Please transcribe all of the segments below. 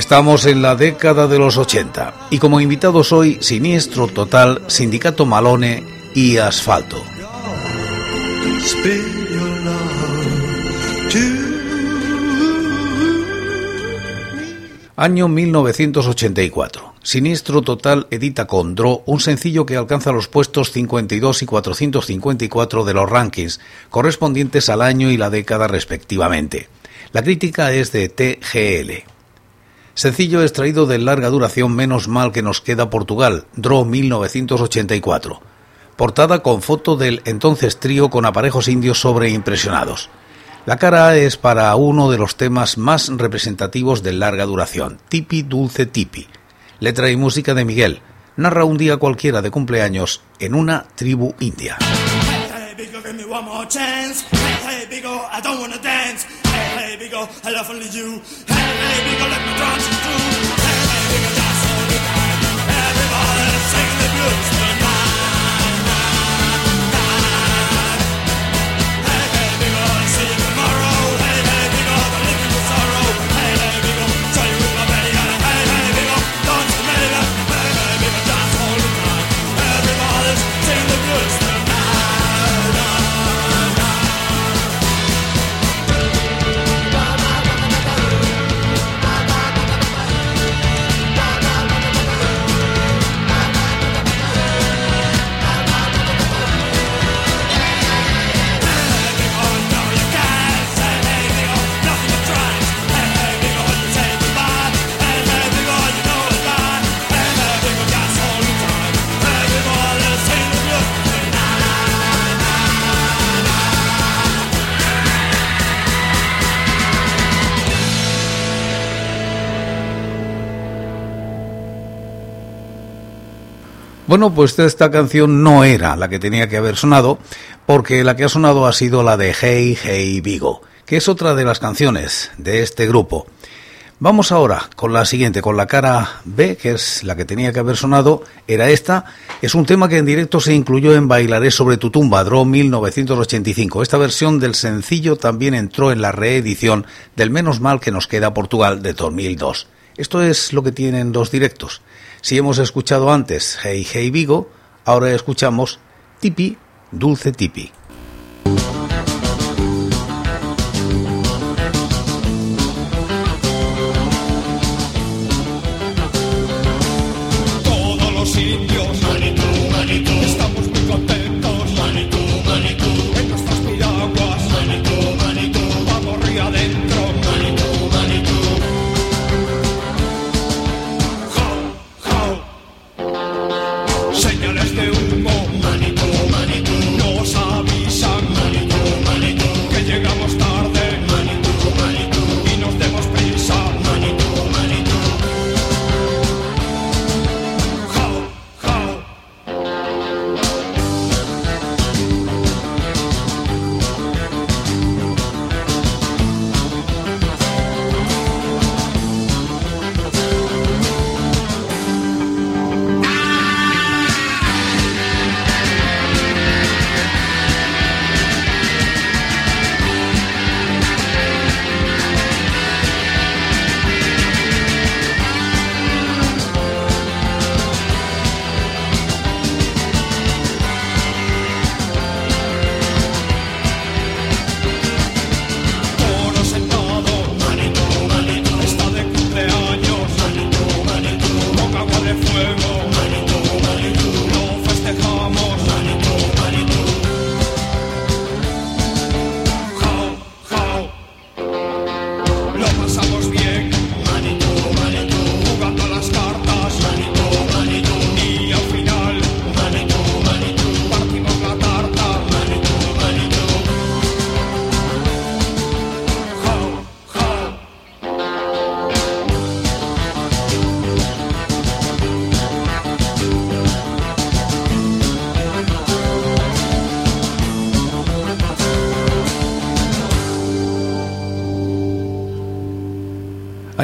Estamos en la década de los 80 y como invitados hoy Siniestro Total, Sindicato Malone y Asfalto. Año 1984. Siniestro Total edita con Dro un sencillo que alcanza los puestos 52 y 454 de los rankings, correspondientes al año y la década respectivamente. La crítica es de TGL. Sencillo extraído de larga duración Menos mal que nos queda Portugal, Draw 1984. Portada con foto del entonces trío con aparejos indios sobreimpresionados. La cara es para uno de los temas más representativos de larga duración, Tipi Dulce Tipi. Letra y música de Miguel. Narra un día cualquiera de cumpleaños en una tribu india. Hey, we gon' let the through. Bueno, pues esta canción no era la que tenía que haber sonado, porque la que ha sonado ha sido la de Hey Hey Vigo, que es otra de las canciones de este grupo. Vamos ahora con la siguiente, con la cara B, que es la que tenía que haber sonado, era esta. Es un tema que en directo se incluyó en Bailaré sobre tu tumba, Draw 1985. Esta versión del sencillo también entró en la reedición del Menos Mal que nos queda Portugal de 2002. Esto es lo que tienen los directos. Si hemos escuchado antes Hey Hey Vigo, ahora escuchamos Tipi, Dulce Tipi.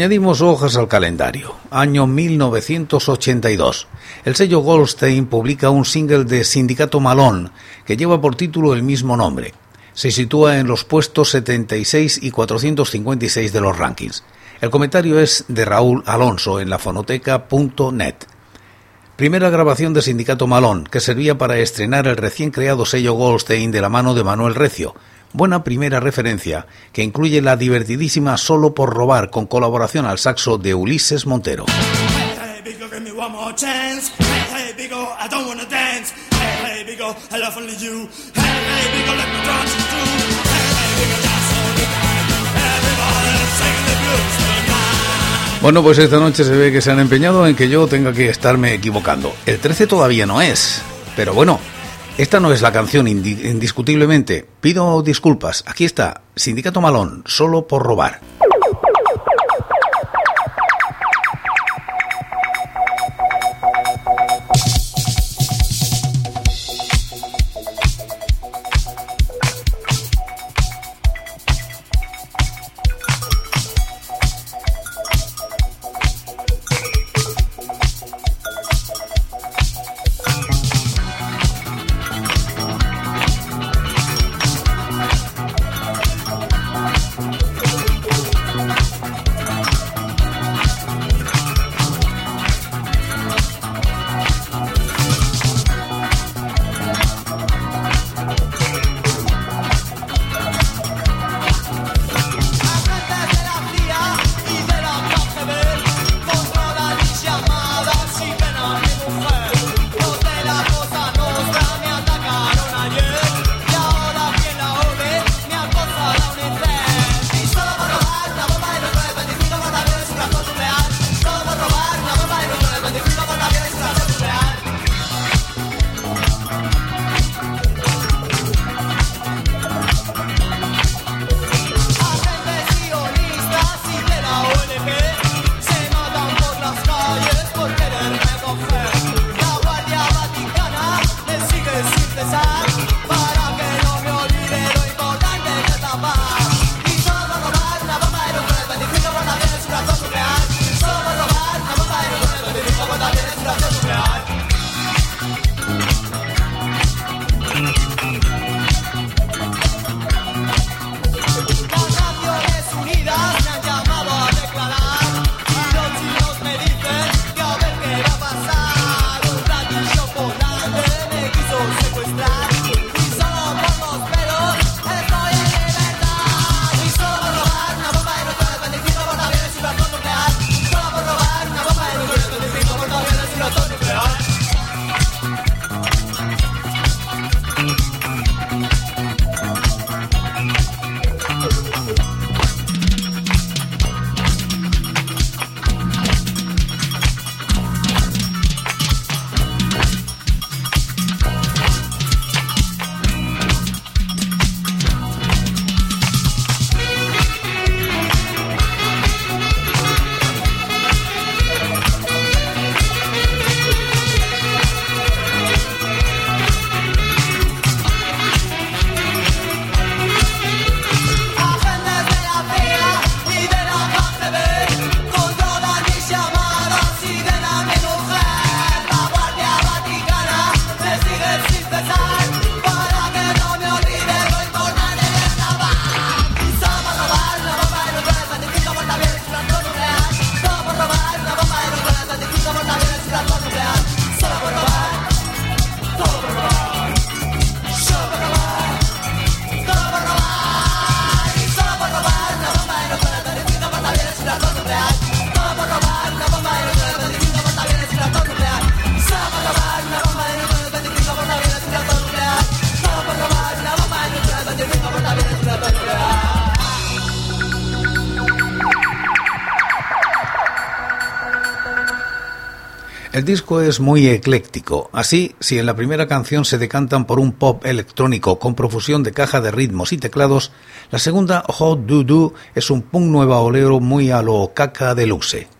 Añadimos hojas al calendario. Año 1982. El sello Goldstein publica un single de Sindicato Malón que lleva por título el mismo nombre. Se sitúa en los puestos 76 y 456 de los rankings. El comentario es de Raúl Alonso en la fonoteca.net. Primera grabación de Sindicato Malón, que servía para estrenar el recién creado sello Goldstein de la mano de Manuel Recio, buena primera referencia que incluye la divertidísima Solo por robar con colaboración al saxo de Ulises Montero. Bueno, pues esta noche se ve que se han empeñado en que yo tenga que estarme equivocando. El 13 todavía no es, pero bueno, esta no es la canción indiscutiblemente. Pido disculpas. Aquí está, Sindicato Malón, solo por robar. El disco es muy ecléctico. Así, si en la primera canción se decantan por un pop electrónico con profusión de caja de ritmos y teclados, la segunda, Hot Do Do, es un punk nueva olero muy a lo caca deluxe. y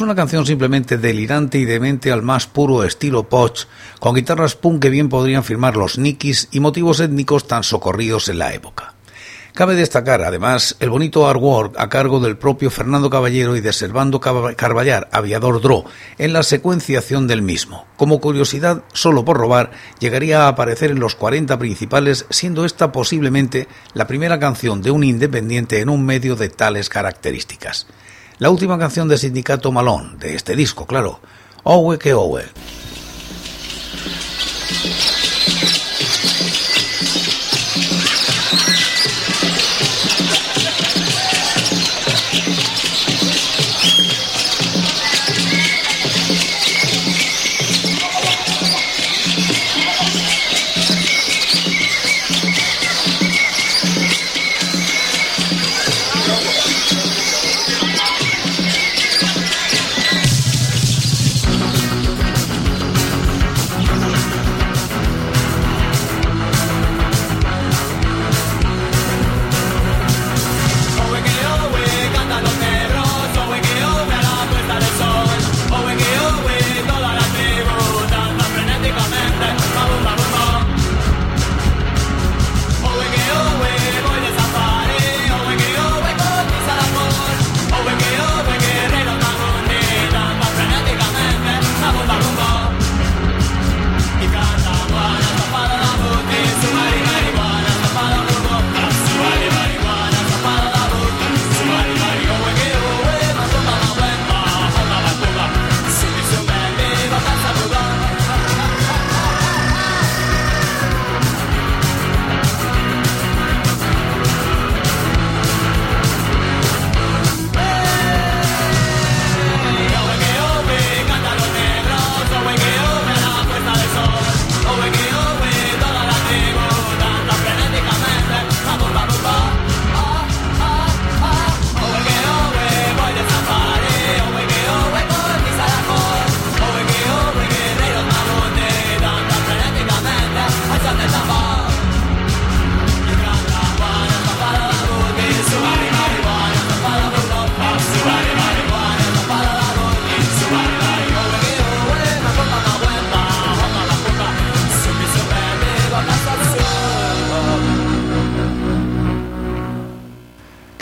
Es una canción simplemente delirante y demente al más puro estilo Poch, con guitarras punk que bien podrían firmar los Nikis y motivos étnicos tan socorridos en la época. Cabe destacar, además, el bonito artwork a cargo del propio Fernando Caballero y de Servando Carballar, aviador Dro, en la secuenciación del mismo. Como curiosidad, solo por robar, llegaría a aparecer en los 40 principales, siendo esta posiblemente la primera canción de un independiente en un medio de tales características. La última canción de Sindicato Malón, de este disco, claro. Owe que Owe.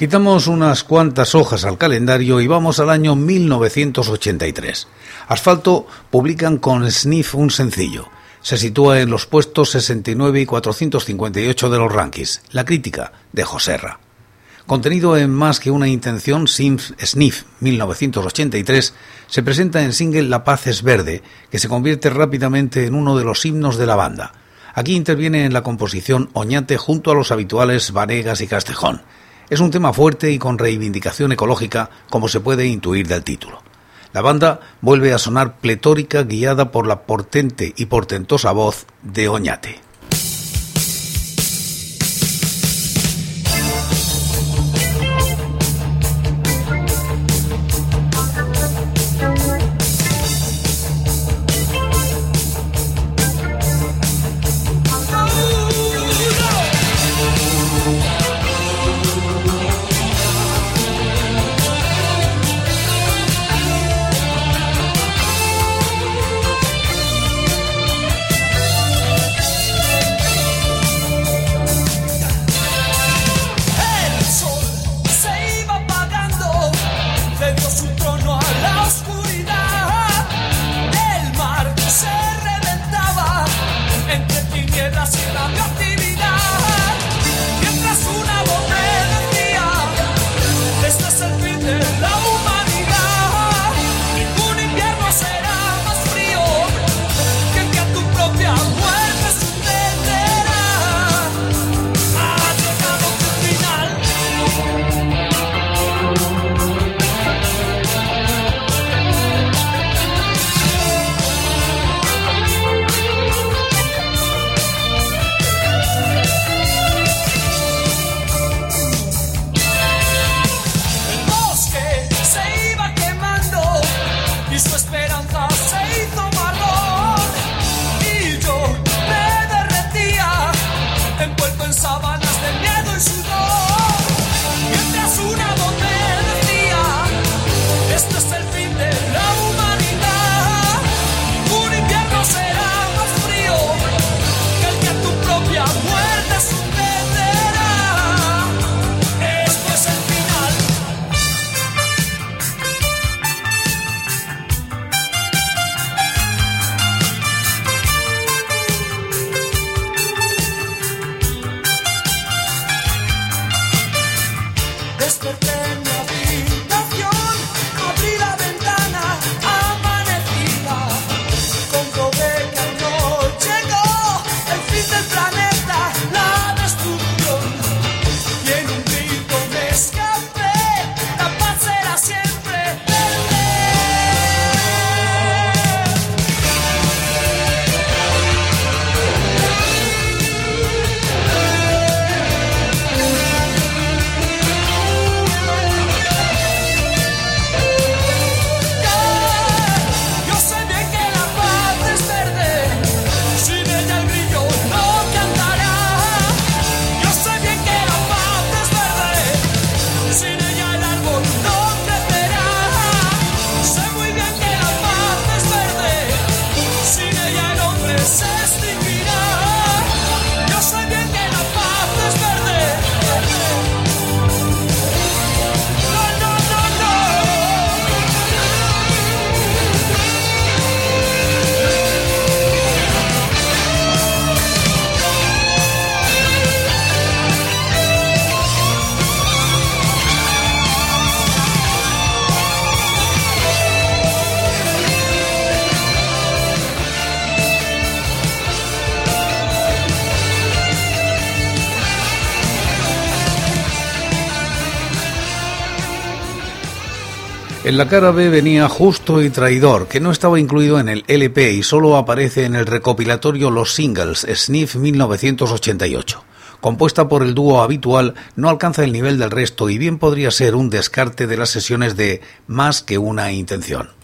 Quitamos unas cuantas hojas al calendario y vamos al año 1983. Asfalto publican con Sniff un sencillo. Se sitúa en los puestos 69 y 458 de los rankings. La crítica de Joserra. Contenido en Más que una intención, Sniff 1983 se presenta en single La paz es verde, que se convierte rápidamente en uno de los himnos de la banda. Aquí interviene en la composición Oñate junto a los habituales Vanegas y Castejón. Es un tema fuerte y con reivindicación ecológica, como se puede intuir del título. La banda vuelve a sonar pletórica guiada por la portente y portentosa voz de Oñate. En la cara B venía Justo y Traidor, que no estaba incluido en el LP y solo aparece en el recopilatorio Los Singles, Sniff 1988. Compuesta por el dúo habitual, no alcanza el nivel del resto y bien podría ser un descarte de las sesiones de Más que una intención.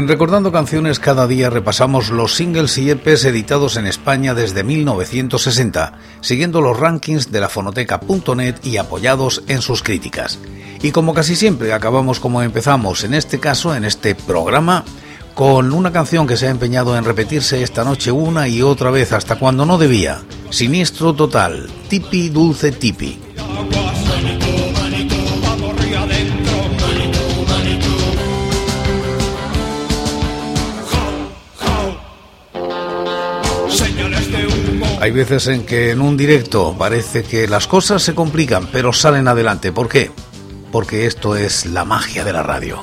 En Recordando Canciones cada día repasamos los singles y EPs editados en España desde 1960, siguiendo los rankings de la fonoteca.net y apoyados en sus críticas. Y como casi siempre acabamos como empezamos, en este caso, en este programa, con una canción que se ha empeñado en repetirse esta noche una y otra vez hasta cuando no debía. Siniestro total, tipi dulce tipi. Hay veces en que en un directo parece que las cosas se complican, pero salen adelante. ¿Por qué? Porque esto es la magia de la radio.